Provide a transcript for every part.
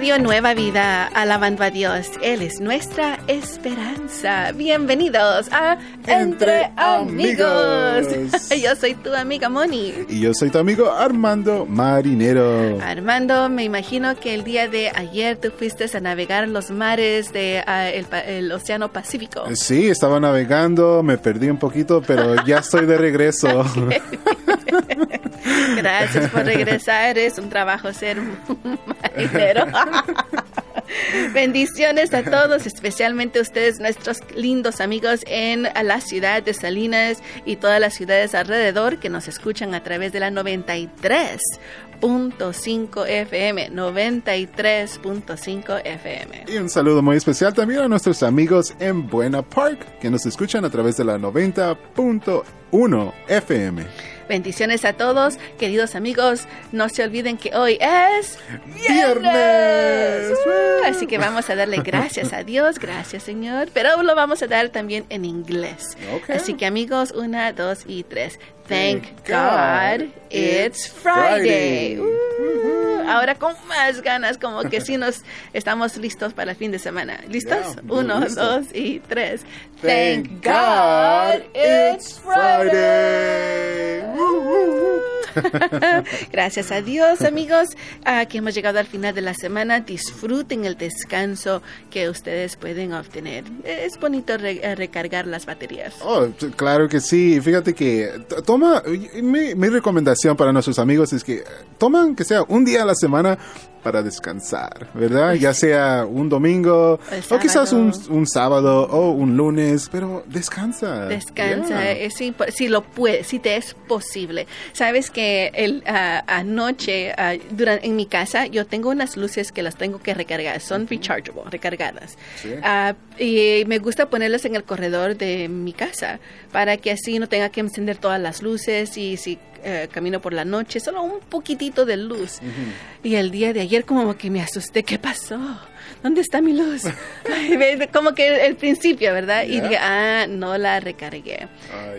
Radio Nueva Vida, alabando a Dios. Él es nuestra esperanza. Bienvenidos a Entre, Amigos. yo soy tu amiga Moni. Y yo soy tu amigo Armando Marinero. Armando, me imagino que el día de ayer tú fuiste a navegar los mares del de, uh, el, Océano Pacífico. Sí, estaba navegando, me perdí un poquito, pero ya estoy de regreso. Gracias por regresar. Es un trabajo ser marinero. Bendiciones a todos, especialmente a ustedes, nuestros lindos amigos en la ciudad de Salinas y todas las ciudades alrededor que nos escuchan a través de la 93.5 FM, 93.5 FM. Y un saludo muy especial también a nuestros amigos en Buena Park que nos escuchan a través de la 90.1 FM. Bendiciones a todos, queridos amigos. No se olviden que hoy es viernes. Así que vamos a darle gracias a Dios, gracias Señor. Pero lo vamos a dar también en inglés. Así que amigos, una, dos y tres. Thank, God, it's Friday. Uh, ahora con más ganas, como que sí nos estamos listos para el fin de semana. ¿Listos? Uno, dos y tres. Thank, God, it's Friday. Gracias a Dios, amigos, que hemos llegado al final de la semana. Disfruten el descanso que ustedes pueden obtener. Es bonito eh, recargar las baterías. Oh, claro que sí. Fíjate que toma, mi, mi recomendación para nuestros amigos es que toman que sea un día a la semana para descansar, ¿verdad? Ya sea un domingo o quizás un, sábado o un lunes, pero descansa. Descansa, eh, si, lo puede, si te es posible. Sabes que el, ah, anoche uh, en mi casa yo tengo unas luces que las tengo que recargar, son rechargeable, recargadas. Ah, y me gusta ponerlas en el corredor de mi casa para que así no tenga que encender todas las luces y si eh, camino por la noche, solo un poquitito de luz. Y el día de ayer como que me asusté, ¿qué pasó? ¿Dónde está mi luz? Como que el principio, ¿verdad? Y dije, ah, no la recargué.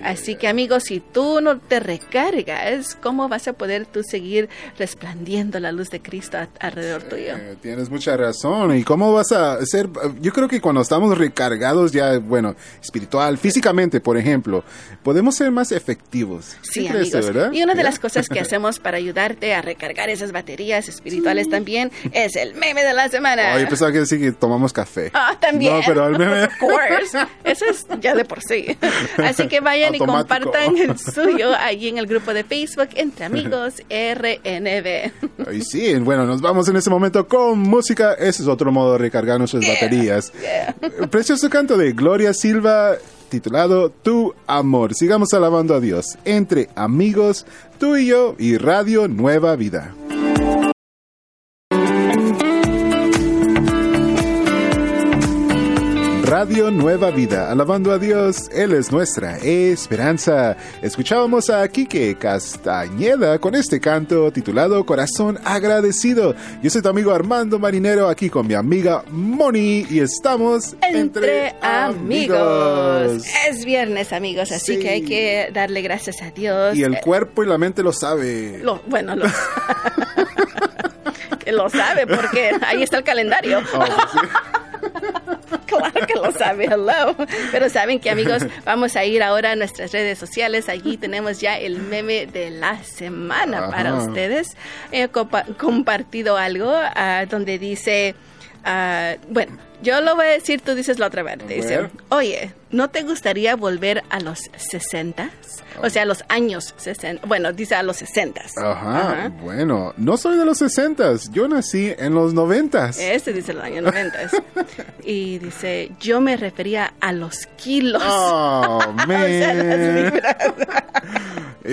Así que amigos, si tú no te recargas, ¿cómo vas a poder tú seguir resplandiendo la luz de Cristo alrededor tuyo? Tienes mucha razón. ¿Y cómo vas a ser? Yo creo que cuando estamos recargados ya, bueno, espiritual, físicamente, por ejemplo, podemos ser más efectivos. Sí, amigos. ¿verdad? Y una de las cosas que hacemos para ayudarte a recargar esas baterías espirituales también es el meme de la semana. Oye, pensaba que decir que tomamos café. Ah, también. No, pero al meme. Of course. Eso es ya de por sí. Así que vayan y compartan el suyo allí en el grupo de Facebook Entre Amigos RNB. Y sí, bueno, nos vamos en ese momento con música. Ese es otro modo de recargar nuestras baterías. Precioso canto de Gloria Silva titulado Tu Amor. Sigamos alabando a Dios. Entre amigos, tú y yo y Radio Nueva Vida. Radio Nueva Vida, alabando a Dios, Él es nuestra esperanza. Escuchábamos a Quique Castañeda con este canto titulado Corazón Agradecido. Yo soy tu amigo Armando Marinero aquí con mi amiga Moni y estamos entre, amigos. Es viernes amigos, así que hay que darle gracias a Dios. Y el cuerpo y la mente lo sabe. Lo, bueno, lo, lo sabe porque ahí está el calendario. Oh, claro que lo sabe, hello. Pero saben que amigos, vamos a ir ahora a nuestras redes sociales. Allí tenemos ya el meme de la semana para ustedes. He compartido algo uh, donde dice, uh, bueno, yo lo voy a decir, tú dices la otra vez. Te dice, oye, ¿no te gustaría volver a los 60? O sea, a los años 60. Bueno, dice a los 60. Ajá, Bueno, no soy de los 60. Yo nací en los 90. Este dice los años 90. y dice, yo me refería a los kilos. Oh, man.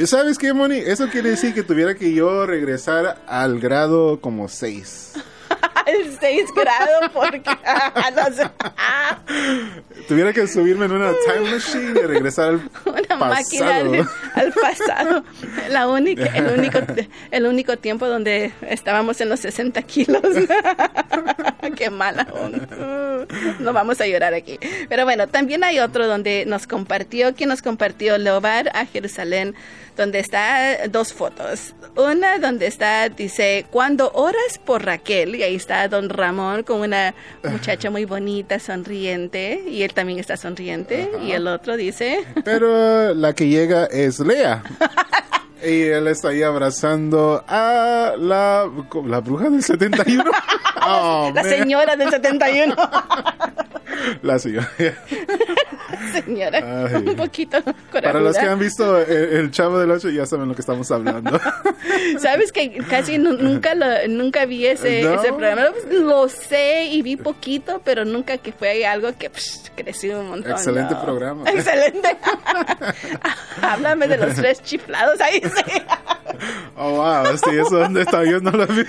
¿Sabes qué, Moni? Eso quiere decir que tuviera que yo regresar al grado como 6 el 6 grado porque tuviera que subirme en una time machine y regresar al una máquina al pasado. La única el único el único tiempo donde estábamos en los 60 kilos. Qué mala no vamos a llorar aquí. Pero bueno también hay otro donde nos compartió que nos compartió Leobar a Jerusalén donde está dos fotos. Una donde está dice cuando oras por Raquel y ahí está está don Ramón con una muchacha muy bonita, sonriente, y él también está sonriente, y el otro dice... Pero la que llega es Lea. Y él está ahí abrazando a la, la bruja del 71. Oh, la señora del 71. la señora. Señora, un poquito Para los que han visto el, Chavo del 8 ya saben lo que estamos hablando. Sabes que casi nunca lo, nunca vi ese, ese programa. Lo sé y vi poquito, pero nunca que fue algo que creció un montón. Excelente programa. Excelente. Háblame de los tres chiflados ahí sí. Oh, wow, sí, eso donde está yo no lo vi.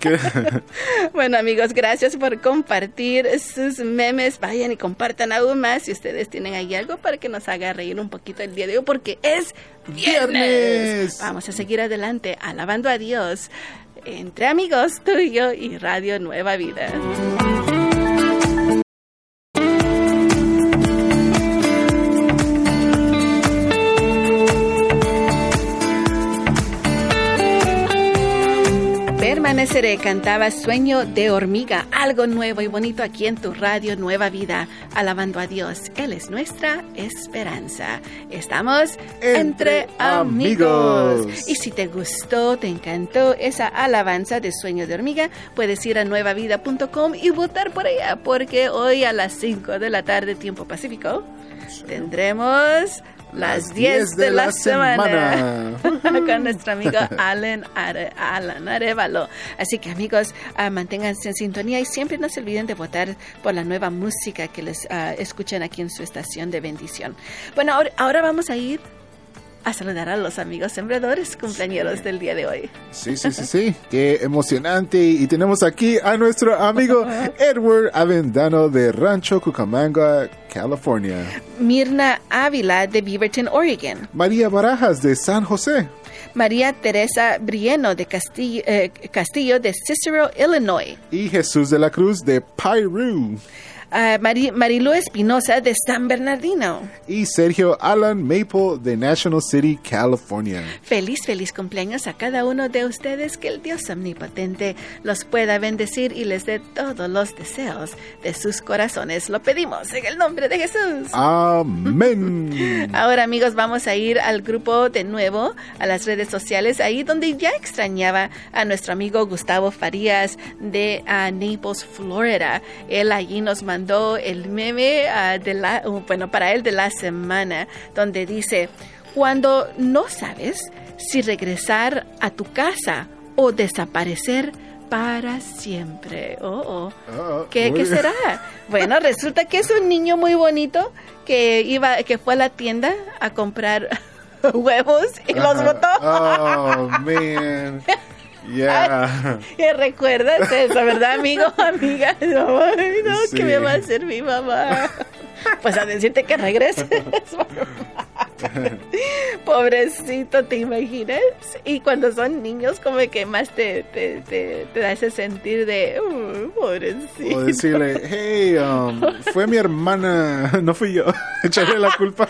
bueno, amigos, gracias por compartir sus memes. Vayan y compartan aún más si ustedes tienen ahí algo para que nos haga reír un poquito el día de hoy, porque es viernes. Vamos a seguir adelante, alabando a Dios entre amigos, tú y yo y Radio Nueva Vida. Permaneceré cantaba Sueño de hormiga, algo nuevo y bonito aquí en tu radio Nueva Vida, alabando a Dios. Él es nuestra esperanza. Estamos entre, amigos. Y si te gustó, te encantó esa alabanza de Sueño de hormiga, puedes ir a nuevavida.com y votar por ella, porque hoy a las 5 de la tarde, tiempo pacífico, tendremos las 10 de, la, semana, con nuestro amigo Alan, Alan Arevalo. Así que amigos, uh, manténganse en sintonía y siempre no se olviden de votar por la nueva música que les uh, escuchen aquí en su estación de bendición. Bueno, ahora, ahora vamos a ir a saludar a los amigos sembradores cumpleaños del día de hoy. Sí, sí, sí, sí, qué emocionante. Y tenemos aquí a nuestro amigo Edward Avendano de Rancho Cucamonga, California. Mirna Ávila de Beaverton, Oregon. María Barajas de San José. María Teresa Brieno de Castillo, eh, Castillo de Cicero, Illinois. Y Jesús de la Cruz de Piru uh, Marilu Espinosa de San Bernardino. Y Sergio Alan Maple de National City, California. Feliz, feliz cumpleaños a cada uno de ustedes. Que el Dios omnipotente los pueda bendecir y les dé todos los deseos de sus corazones. Lo pedimos en el nombre de Jesús. Amén. Ahora amigos, vamos a ir al grupo de nuevo, a las redes sociales, ahí donde ya extrañaba a nuestro amigo Gustavo Farías de uh, Naples, Florida. Él allí nos mandó el meme uh, de la, bueno, para él de la semana, donde dice, cuando no sabes si regresar a tu casa o desaparecer para siempre. Oh, oh. ¿Qué, ¿Qué, será? Bueno, resulta que es un niño muy bonito que iba, que fue a la tienda a comprar huevos y los botó. Oh, man. Yeah. ¿Recuerdas eso, verdad, amigo, amiga? No, no ¿qué me va a hacer mi mamá? Pues a decirte que regreses. Pobrecito, ¿te imaginas? Y cuando son niños, como que más te, te, te, da ese sentir de, uh, pobrecito. O decirle, hey, um, fue mi hermana, no fui yo. Echarle la culpa.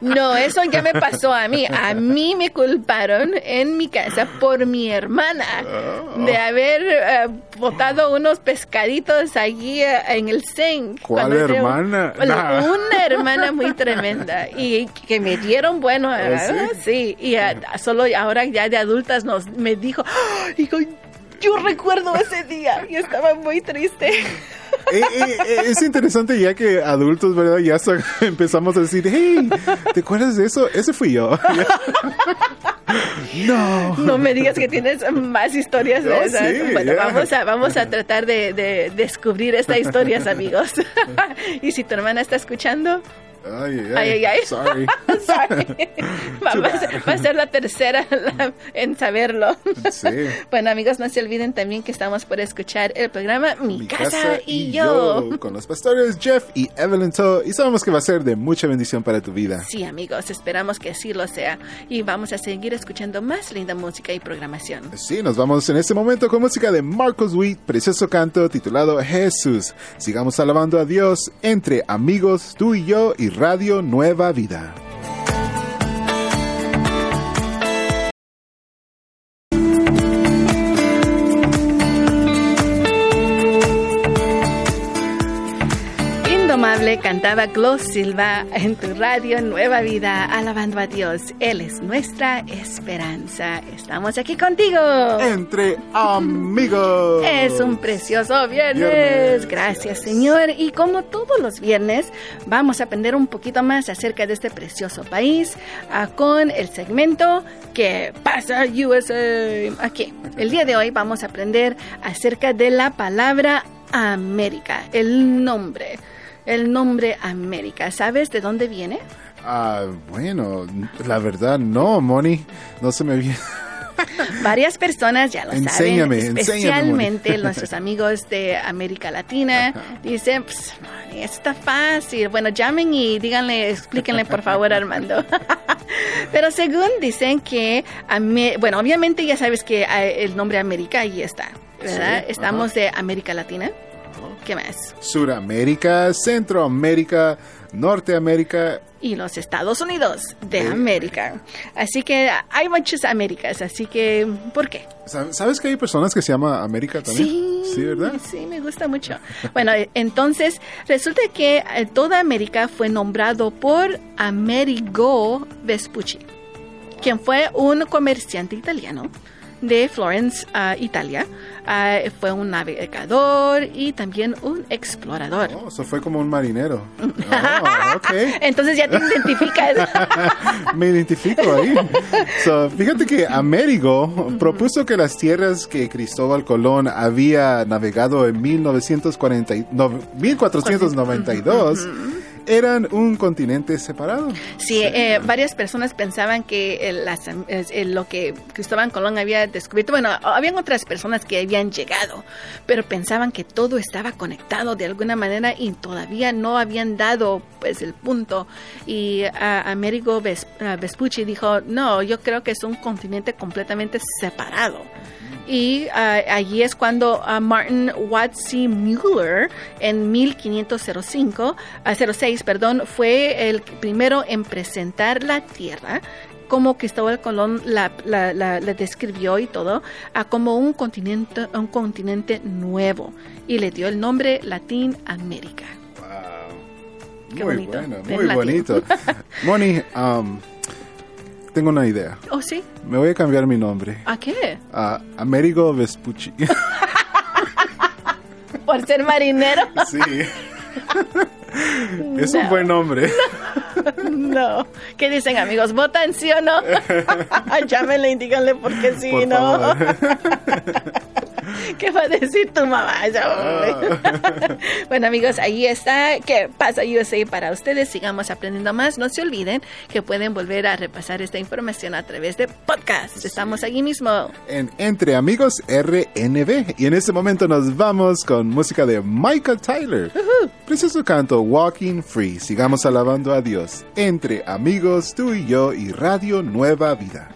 no, eso ya me pasó a mí. A mí me culparon en mi casa por mi hermana de oh. haber uh, botado unos pescaditos allí uh, en el zinc. ¿Cuál hermana? Una hermana muy tremenda y que me dieron bueno, ¿Oh, sí? y solo ahora ya de adultas nos me dijo, yo recuerdo ese día y estaba muy triste. Eh, eh, eh, es interesante ya que adultos, ¿verdad? Ya empezamos a decir, hey, ¿te acuerdas de eso? Ese fui yo. no. No me digas que tienes más historias de esas. bueno, vamos, a, vamos a tratar de, de descubrir estas historias, amigos. y si tu hermana está escuchando, Ay, ay, ay. Sorry. Va, a ser, la tercera en saberlo. Sí. Bueno, amigos, no se olviden también que estamos por escuchar el programa Mi, casa, y, yo. Con los pastores Jeff y Evelyn To. Y sabemos que va a ser de mucha bendición para tu vida. Sí, amigos, esperamos que así lo sea. Y vamos a seguir escuchando más linda música y programación. Sí, nos vamos en este momento con música de Marcos Witt, precioso canto titulado Jesús. Sigamos alabando a Dios entre amigos, tú y yo y Radio Nueva Vida. Cantaba Glo Silva en tu radio Nueva Vida, alabando a Dios. Él es nuestra esperanza. Estamos aquí contigo. Entre amigos. Es un precioso viernes. Viernes. Gracias, Señor. Y como todos los viernes, vamos a aprender un poquito más acerca de este precioso país ah, con el segmento que pasa USA. Aquí. El día de hoy vamos a aprender acerca de la palabra América, el nombre. El nombre América. ¿Sabes de dónde viene? Ah, bueno, la verdad no, Moni. No se me viene. Varias personas ya lo Enséñame, saben, especialmente nuestros amigos de América Latina. Dicen, pues, Moni, está fácil. Bueno, llamen y díganle, explíquenle por favor, Armando. Pero según dicen que, bueno, obviamente ya sabes que el nombre América ahí está, ¿verdad? Sí, Estamos de América Latina. ¿Qué más? Suramérica, Centroamérica, Norteamérica. y los Estados Unidos de Eh. América. Así que hay muchas Américas, así que ¿por qué? Sab- ¿Sabes que hay personas que se llama América también? Sí, ¿verdad? Sí, me gusta mucho. Bueno, entonces resulta que eh, toda América fue nombrado por Amerigo Vespucci, quien fue un comerciante italiano de Florence, ah, Italia. Ah, fue un navegador y también un explorador. Oh, eso fue como un marinero. Oh, ok. Entonces ya te identificas. Me identifico ahí. So, fíjate que Américo propuso que las tierras que Cristóbal Colón había navegado en 1940 y- no, 1492 eran un continente separado. Sí, eh, varias personas pensaban que el- las, eh, eh, lo que Cristóbal Colón había descubierto, bueno, habían otras personas que habían llegado, pero pensaban que todo estaba conectado de alguna manera y todavía no habían dado pues el punto. Y ah, Amerigo Ves- ah, Vespucci dijo, no, yo creo que es un continente completamente separado. Y ah, allí es cuando ah, Martin Watsy Mueller en 1505, ah, 06, perdón, fue el primero en presentar la Tierra como Cristóbal Colón la, la- la- la describió y todo, ah, como un continente, un continente nuevo y le dio el nombre latín América. Wow. Qué muy bonito, bueno, en muy bonito. Moni, um, tengo una idea. ¿Oh, sí? Me voy a cambiar mi nombre ¿A qué? a Amerigo Vespucci. ¿Por ser marinero? sí. es un buen nombre. No. ¿Qué dicen, amigos? ¿Votan sí o no? Llámenle y díganle por qué sí, Por ¿no? ¿Qué va a decir tu mamá? Hombre. bueno, amigos, ahí está. ¿Qué pasa USA para ustedes? Sigamos aprendiendo más. No se olviden que pueden volver a repasar esta información a través de podcast. Estamos allí mismo. en Entre Amigos RNB. Y en este momento nos vamos con música de Michael Tyler. Precioso canto Walking Free. Sigamos alabando a Dios. Entre Amigos, tú y yo y Radio Nueva Vida.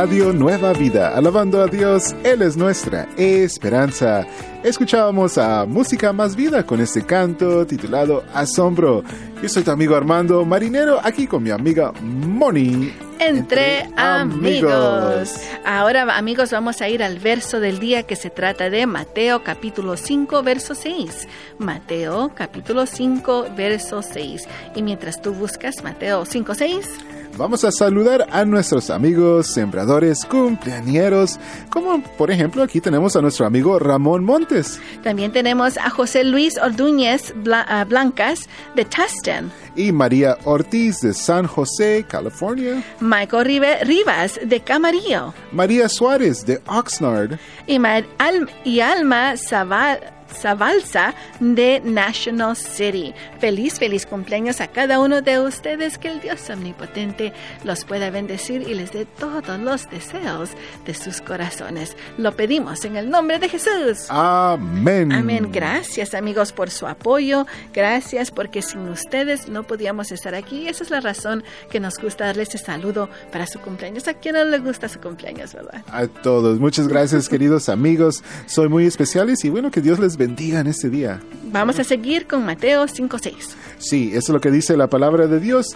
Radio Nueva Vida, alabando a Dios, Él es nuestra esperanza. Escuchábamos a Música Más Vida con este canto titulado Asombro. Yo soy tu amigo Armando Marinero, aquí con mi amiga Moni. Entre, amigos. Ahora, amigos, vamos a ir al verso del día que se trata de Mateo capítulo 5, verso 6. Mateo capítulo 5, verso 6. Y mientras tú buscas Mateo 5, 6, Vamos a saludar a nuestros amigos sembradores cumpleañeros, como por ejemplo aquí tenemos a nuestro amigo Ramón Montes. También tenemos a José Luis Ordúñez Bla- Blancas de Tustin, y María Ortiz de San José, California, Michael Rive- Rivas de Camarillo. María Suárez de Oxnard, y, Mar- Al- y Alma Zaval- Zabalza de National City. Feliz, feliz cumpleaños a cada uno de ustedes. Que el Dios omnipotente los pueda bendecir y les dé todos los deseos de sus corazones. Lo pedimos en el nombre de Jesús. Amén. Amén. Gracias amigos por su apoyo. Gracias porque sin ustedes no podíamos estar aquí. Esa es la razón que nos gusta darles este saludo para su cumpleaños. ¿A quién no le gusta su cumpleaños, verdad? A todos, muchas gracias queridos amigos, soy muy especiales y bueno, que Dios les bendiga en este día. Vamos a seguir con Mateo 5.6. Sí, eso es lo que dice la palabra de Dios.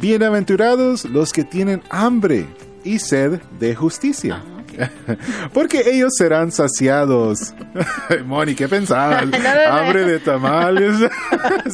Bienaventurados los que tienen hambre y sed de justicia. Ah, Porque ellos serán saciados. Moni, ¿qué pensabas? No, no, no. Hambre de tamales,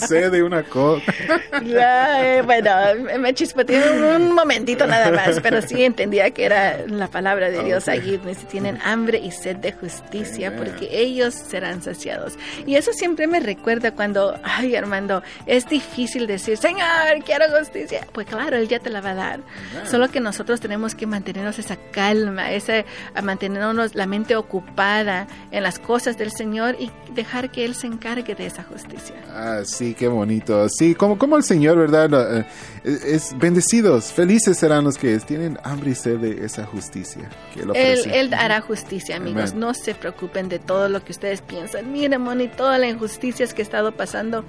sed de una coca. Ay, bueno, me chispoteé un momentito nada más, pero sí entendía que era la palabra de Dios allí. Tienen hambre y sed de justicia, porque ellos serán saciados. Y eso siempre me recuerda cuando, ay Armando, es difícil decir, Señor, quiero justicia. Pues claro, Él ya te la va a dar. Solo que nosotros tenemos que mantenernos esa calma, ese, a mantenernos la mente ocupada en las cosas del Señor y dejar que Él se encargue de esa justicia. Ah, sí, qué bonito. Sí, como, como el Señor, ¿verdad? Eh, Es bendecidos, felices serán los que tienen hambre y sed de esa justicia. Que él, Él, él hará justicia, amigos. Amén. No se preocupen de todo lo que ustedes piensan. Miren, Moni, todas las injusticias que ha estado pasando.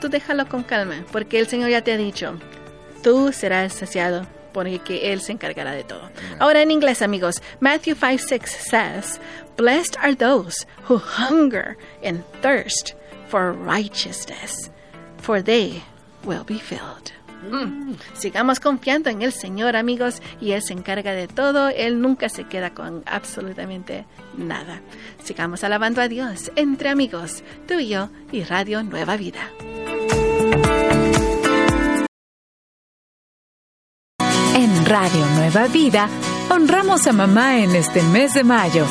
Tú déjalo con calma, porque el Señor ya te ha dicho, tú serás saciado, porque Él se encargará de todo. Ahora en inglés, amigos, Matthew 5, 6 says, Blessed are those who hunger and thirst for righteousness, for they will be filled. Mm. Sigamos confiando en el Señor, amigos, y Él se encarga de todo. Él nunca se queda con absolutamente nada. Sigamos alabando a Dios entre amigos, tú y yo y Radio Nueva Vida. Radio Nueva Vida, honramos a mamá en este mes de mayo.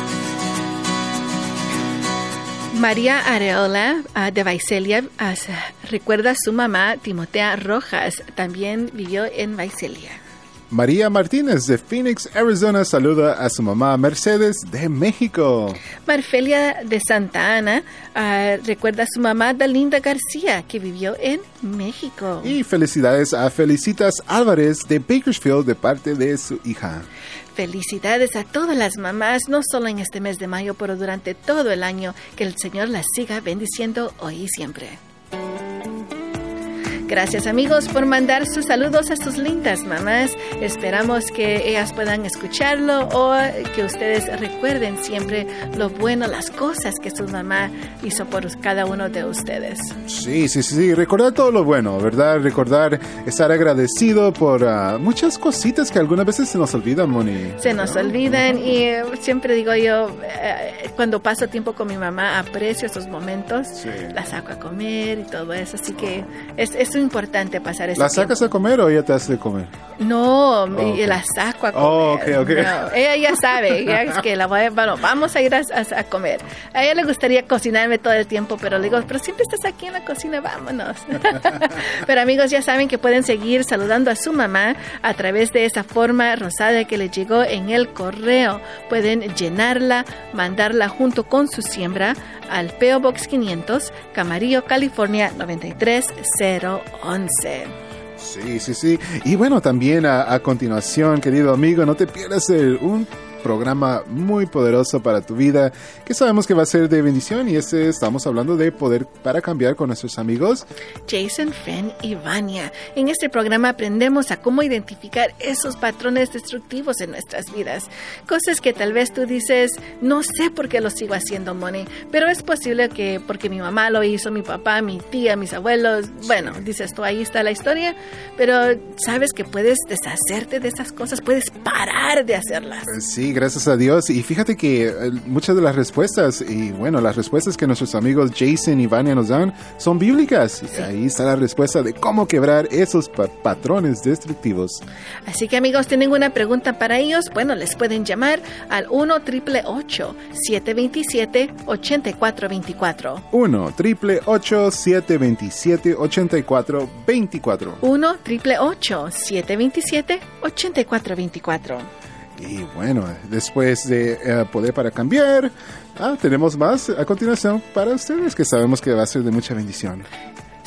María Areola ah, de Vaiselia ah, recuerda a su mamá, Timotea Rojas, también vivió en Vaiselia. María Martínez de Phoenix, Arizona, saluda a su mamá Mercedes de México. Marfelia de Santa Ana ah, recuerda a su mamá, Dalinda García, que vivió en México. Y felicidades a Felicitas Álvarez de Bakersfield de parte de su hija. Felicidades a todas las mamás, no solo en este mes de mayo, pero durante todo el año. Que el Señor las siga bendiciendo hoy y siempre. Gracias amigos por mandar sus saludos a sus lindas mamás. Esperamos que ellas puedan escucharlo o que ustedes recuerden siempre lo bueno, las cosas que su mamá hizo por cada uno de ustedes. Sí, sí, sí, sí, recordar todo lo bueno, ¿verdad? Recordar estar agradecido por ah, muchas cositas que algunas veces se nos olvidan, Moni. Se nos olvidan y eh, siempre digo yo, eh, cuando paso tiempo con mi mamá, aprecio esos momentos, Sí. la saco a comer y todo eso, así que es, es importante pasar ese ¿La tiempo. sacas a comer o ella te hace comer? No, Oh, la saco a comer. Oh, ok, ok. No, ella ya sabe, es que la voy a, bueno, vamos a ir a, a- a comer. A ella le gustaría cocinarme todo el tiempo, pero le digo, pero siempre estás aquí en la cocina, vámonos. pero amigos, ya saben que pueden seguir saludando a su mamá a través de esa forma rosada que les llegó en el correo. Pueden llenarla, mandarla junto con su siembra al PO Box 500, Camarillo, California 93011. Sí, sí, sí. Y bueno, también a continuación, querido amigo, no te pierdas el- un programa muy poderoso para tu vida que sabemos que va a ser de bendición y este estamos hablando de poder para cambiar con nuestros amigos. Jason, Fen y Vania. En este programa aprendemos a cómo identificar esos patrones destructivos en nuestras vidas. Cosas que tal vez tú dices, no sé por qué lo sigo haciendo, Moni, pero es posible que porque mi mamá lo hizo, mi papá, mi tía, mis abuelos, bueno, dices tú, ahí está la historia, pero sabes que puedes deshacerte de esas cosas, puedes parar de hacerlas. Sí, gracias a Dios. Y fíjate que eh, muchas de las respuestas, y bueno, las respuestas que nuestros amigos Jason y Vania nos dan son bíblicas. Y ahí está la respuesta de cómo quebrar esos pa- patrones destructivos. Así que amigos, tienen una pregunta para ellos, bueno, les pueden llamar al 1 888 727 8424 1 triple 727 84 24 1 888 727 8424 Y bueno, después de eh, Poder para Cambiar, ah, tenemos más a continuación para ustedes que sabemos que va a ser de mucha bendición.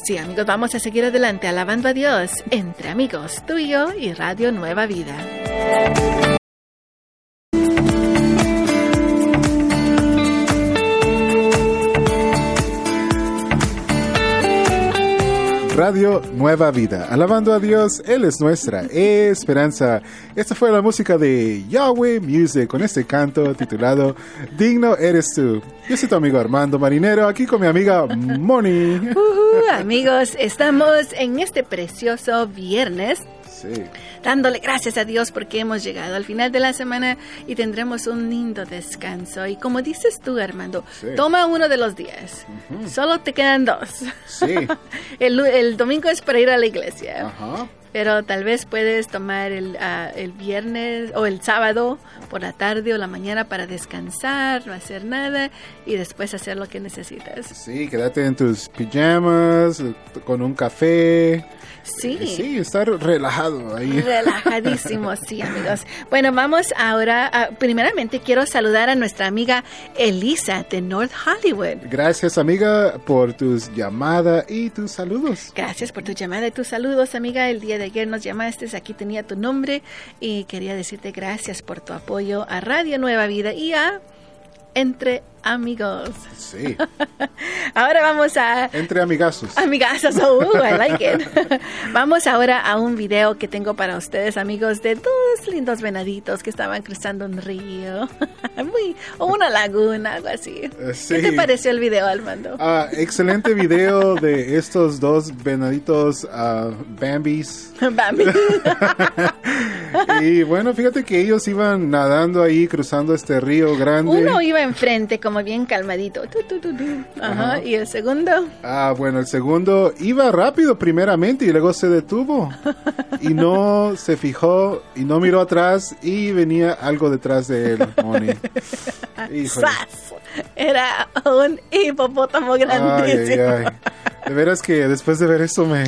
Sí, amigos, vamos a seguir adelante alabando a Dios entre amigos, tú y yo y Radio Nueva Vida. Radio Nueva Vida. Alabando a Dios, Él es nuestra esperanza. Esta fue la música de Yahweh Music con este canto titulado Digno eres tú. Yo soy tu amigo Armando Marinero, aquí con mi amiga Moni. Ujú, amigos, estamos en este precioso viernes Sí. dándole gracias a Dios porque hemos llegado al final de la semana y tendremos un lindo descanso. Y como dices tú, Armando, Sí. toma uno de los días. Solo te quedan dos. Sí. el, el domingo es para ir a la iglesia. Ajá. Pero tal vez puedes tomar el, ah, el viernes o el sábado por la tarde o la mañana para descansar, no hacer nada y después hacer lo que necesitas. Sí, quédate en tus pijamas, con un café. Sí. Sí, estar relajado ahí. Relajadísimo, sí, amigos. Bueno, vamos ahora. a- primeramente, quiero saludar a nuestra amiga Elisa de North Hollywood. Gracias, amiga, por tus llamadas y tus saludos. Gracias por tu llamada y tus saludos, amiga. El día de ayer nos llamaste, aquí tenía tu nombre y quería decirte gracias por tu apoyo a Radio Nueva Vida y a Entre Amigos. Sí, Ahora vamos a entre amigazos. Amigazos, oh, I like it. Vamos ahora a un video que tengo para ustedes, amigos, de dos lindos venaditos que estaban cruzando un río. Muy, o una laguna, algo así. Eh, sí. ¿Qué te pareció el video, Armando? Ah, excelente video de estos dos venaditos ah, Bambis. Bambi. Y bueno, fíjate que ellos iban nadando ahí, cruzando este río grande. Uno iba enfrente como bien calmadito. Tu, tu, tu. Ajá. Ajá. Y el segundo, Ah, bueno, el segundo iba rápido primeramente y luego se detuvo. Y no se fijó y no miró atrás y venía algo detrás de él, Moni. ¡zas! Era un hipopótamo Ay, grandísimo. ay, ay. De veras que después de ver esto me...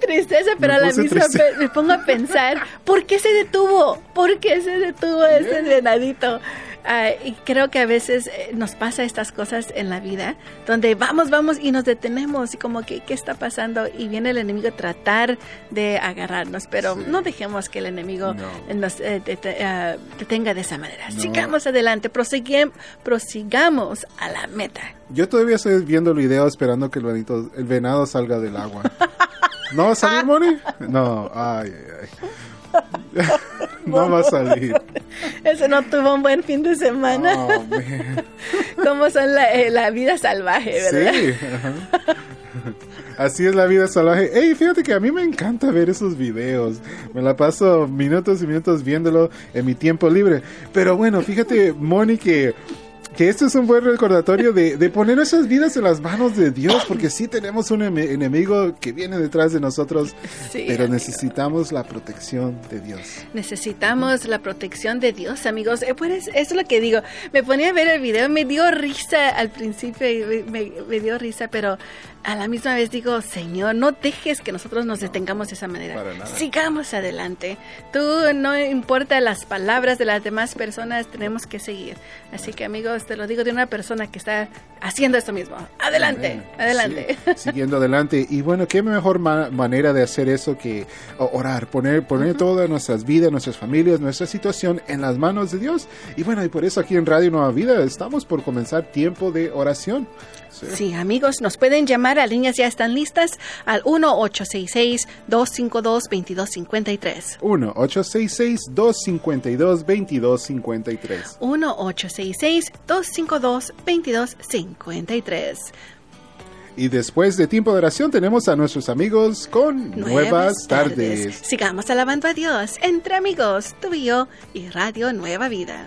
Tristeza, pero Me a la misma vez me pongo a pensar, ¿por qué se detuvo? ¿Por qué se detuvo ese venadito? Ah, y creo que a veces eh, nos pasa estas cosas en la vida, donde vamos, vamos y nos detenemos y como que, ¿qué está pasando? Y viene el enemigo a tratar de agarrarnos, pero Sí. no dejemos que el enemigo No. nos eh, dete- ah, detenga de esa manera. No. Sigamos adelante, prosiguen- prosigamos a la meta. Yo todavía estoy viendo el video esperando que el venado, el venado salga del agua. ¿No va a salir, Moni? No, ay, ay, ay. No va a salir. Eso no tuvo un buen fin de semana. Oh. Cómo son la, eh, la vida salvaje, ¿verdad? Sí. ajá. Así es la vida salvaje. Ey, fíjate que a mí me encanta ver esos videos. Me la paso minutos y minutos viéndolo en mi tiempo libre. Pero bueno, fíjate, Moni, que, que esto es un buen recordatorio de, de poner nuestras vidas en las manos de Dios, porque sí tenemos un enemigo que viene detrás de nosotros, Sí, pero amigo. necesitamos la protección de Dios. Necesitamos la protección de Dios, amigos. Eh, pues, eso es lo que digo. Me ponía a ver el video, me dio risa al principio y me, me- me dio risa, pero a la misma vez digo, Señor, no dejes que nosotros nos detengamos de esa manera. Sigamos adelante. Tú, no importa las palabras de las demás personas, tenemos que seguir. Así que, amigos, te lo digo de una persona que está haciendo esto mismo. Adelante, Amén. adelante. Sí, siguiendo adelante. Y bueno, qué mejor ma- manera de hacer eso que orar, poner, poner todas nuestras vidas, nuestras familias, nuestra situación en las manos de Dios. Y bueno, y por eso aquí en Radio Nueva Vida estamos por comenzar tiempo de oración. Sí. Sí, amigos, nos pueden llamar a líneas ya están listas al 1-866-252-2253. 1-866-252-2253. 1-866-252-2253. Y después de tiempo de oración tenemos a nuestros amigos con nuevas, tardes. Sigamos alabando a Dios entre amigos, tú y yo y Radio Nueva Vida.